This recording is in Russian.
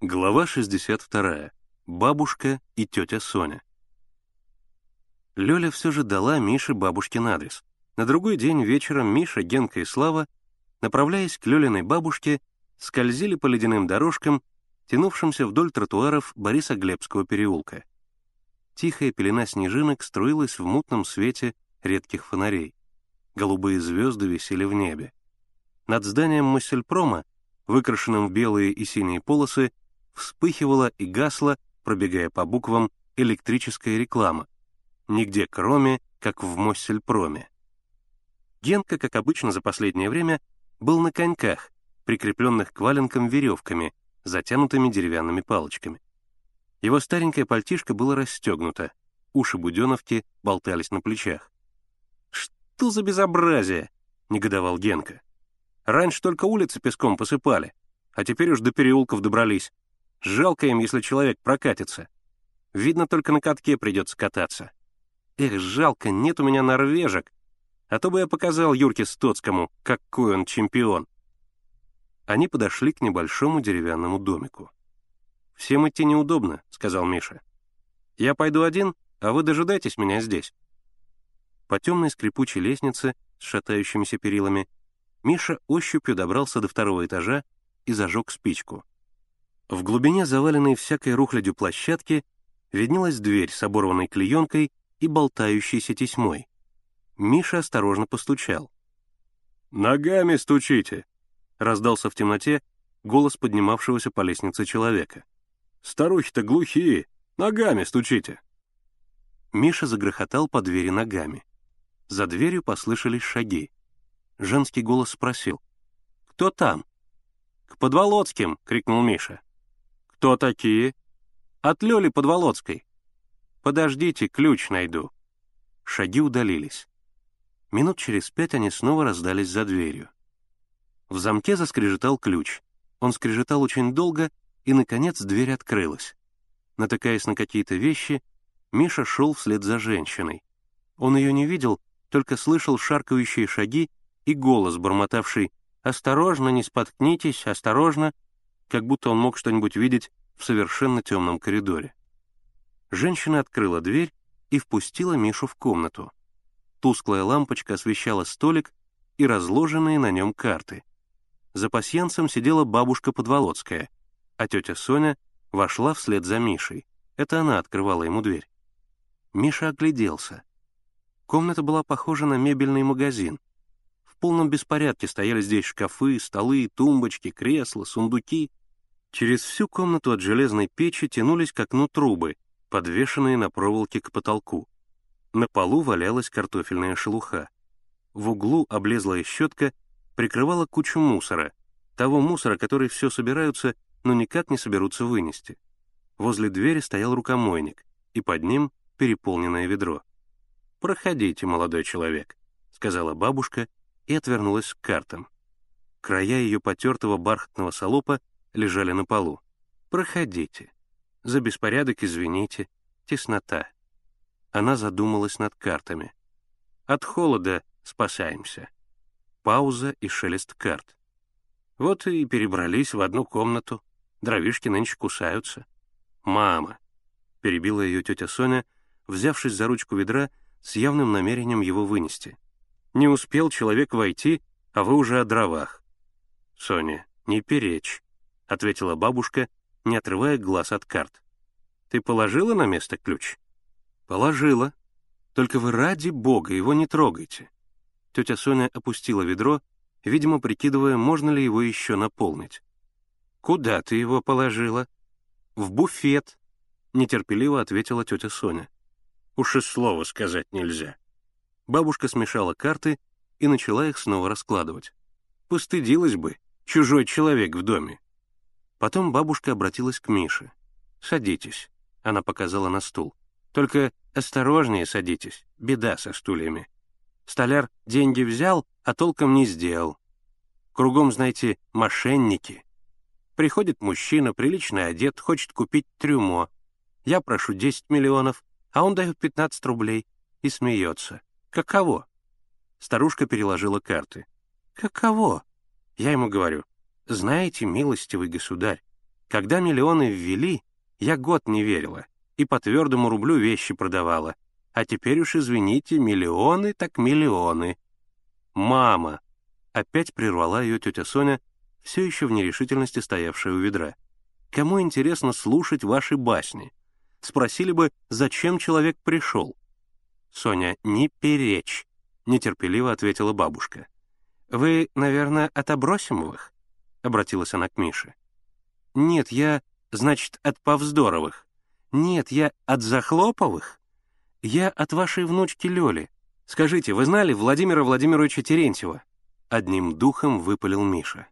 Глава 62. Бабушка и тетя Соня. Лёля все же дала Мише бабушкин адрес. На другой день вечером Миша, Генка и Слава, направляясь к Лёлиной бабушке, скользили по ледяным дорожкам, тянувшимся вдоль тротуаров Бориса-Глебского переулка. Тихая пелена снежинок струилась в мутном свете редких фонарей. Голубые звезды висели в небе. Над зданием Массельпрома, выкрашенным в белые и синие полосы, вспыхивала и гасла, пробегая по буквам, электрическая реклама. Нигде кроме, как в Моссельпроме. Генка, как обычно за последнее время, был на коньках, прикрепленных к валенкам веревками, затянутыми деревянными палочками. Его старенькое пальтишко было расстегнуто, уши буденовки болтались на плечах. «Что за безобразие?» — негодовал Генка. «Раньше только улицы песком посыпали, а теперь уж до переулков добрались. Жалко им, если человек прокатится. Видно, только на катке придется кататься. Эх, жалко, нет у меня норвежек. А то бы я показал Юрке Стоцкому, какой он чемпион. Они подошли к небольшому деревянному домику. «Всем идти неудобно», — сказал Миша. «Я пойду один, а вы дожидайтесь меня здесь». По темной скрипучей лестнице с шатающимися перилами Миша ощупью добрался до второго этажа и зажег спичку. В глубине заваленной всякой рухлядью площадки виднелась дверь с оборванной клеенкой и болтающейся тесьмой. Миша осторожно постучал. «Ногами стучите!» — раздался в темноте голос поднимавшегося по лестнице человека. «Старухи-то глухие! Ногами стучите!» Миша загрохотал по двери ногами. За дверью послышались шаги. Женский голос спросил. «Кто там?» «К Подволоцким!» — крикнул Миша. «Кто такие?» «От Лёли Подволоцкой». «Подождите, ключ найду». Шаги удалились. Минут через пять они снова раздались за дверью. В замке заскрежетал ключ. Он скрежетал очень долго, и, наконец, дверь открылась. Натыкаясь на какие-то вещи, Миша шел вслед за женщиной. Он ее не видел, только слышал шаркающие шаги и голос, бормотавший «Осторожно, не споткнитесь, осторожно!» Как будто он мог что-нибудь видеть в совершенно темном коридоре. Женщина открыла дверь и впустила Мишу в комнату. Тусклая лампочка освещала столик и разложенные на нем карты. За пасьянцем сидела бабушка Подволоцкая, а тетя Соня вошла вслед за Мишей. Это она открывала ему дверь. Миша огляделся. Комната была похожа на мебельный магазин. В полном беспорядке стояли здесь шкафы, столы, тумбочки, кресла, сундуки. Через всю комнату от железной печи тянулись к окну трубы, подвешенные на проволоке к потолку. На полу валялась картофельная шелуха. В углу облезлая щетка прикрывала кучу мусора, того мусора, который все собираются, но никак не соберутся вынести. Возле двери стоял рукомойник, и под ним переполненное ведро. «Проходите, молодой человек», — сказала бабушка и отвернулась к картам. Края ее потертого бархатного салопа лежали на полу. «Проходите. За беспорядок извините. Теснота». Она задумалась над картами. «От холода спасаемся». Пауза и шелест карт. Вот и перебрались в одну комнату. Дровишки нынче кусаются. «Мама!» — перебила ее тетя Соня, взявшись за ручку ведра с явным намерением его вынести. «Не успел человек войти, а вы уже о дровах». «Соня, не перечь», — ответила бабушка, не отрывая глаз от карт. «Ты положила на место ключ?» «Положила. Только вы ради бога его не трогайте». Тетя Соня опустила ведро, видимо, прикидывая, можно ли его еще наполнить. «Куда ты его положила?» «В буфет», — нетерпеливо ответила тетя Соня. «Уж и слова сказать нельзя». Бабушка смешала карты и начала их снова раскладывать. Постыдилась бы, чужой человек в доме. Потом бабушка обратилась к Мише. «Садитесь», — она показала на стул. «Только осторожнее садитесь, беда со стульями. Столяр деньги взял, а толком не сделал. Кругом, знаете, мошенники. Приходит мужчина, прилично одет, хочет купить трюмо. Я прошу 10 миллионов, а он дает 15 рублей и смеется. Каково? Старушка переложила карты. Каково? Я ему говорю, знаете, милостивый государь, Когда миллионы ввели, я год не верила и по твердому рублю вещи продавала. А теперь уж, извините, миллионы так миллионы. «Мама!» — опять прервала ее тетя Соня, все еще в нерешительности стоявшая у ведра. «Кому интересно слушать ваши басни? Спросили бы, зачем человек пришел?» «Соня, не перечь!» — нетерпеливо ответила бабушка. «Вы, наверное, от Обросимовых?» — обратилась она к Мише. «Нет, я, значит, от Повздоровых. Нет, я от Захлоповых. Я от вашей внучки Лёли. Скажите, вы знали Владимира Владимировича Терентьева?» Одним духом выпалил Миша.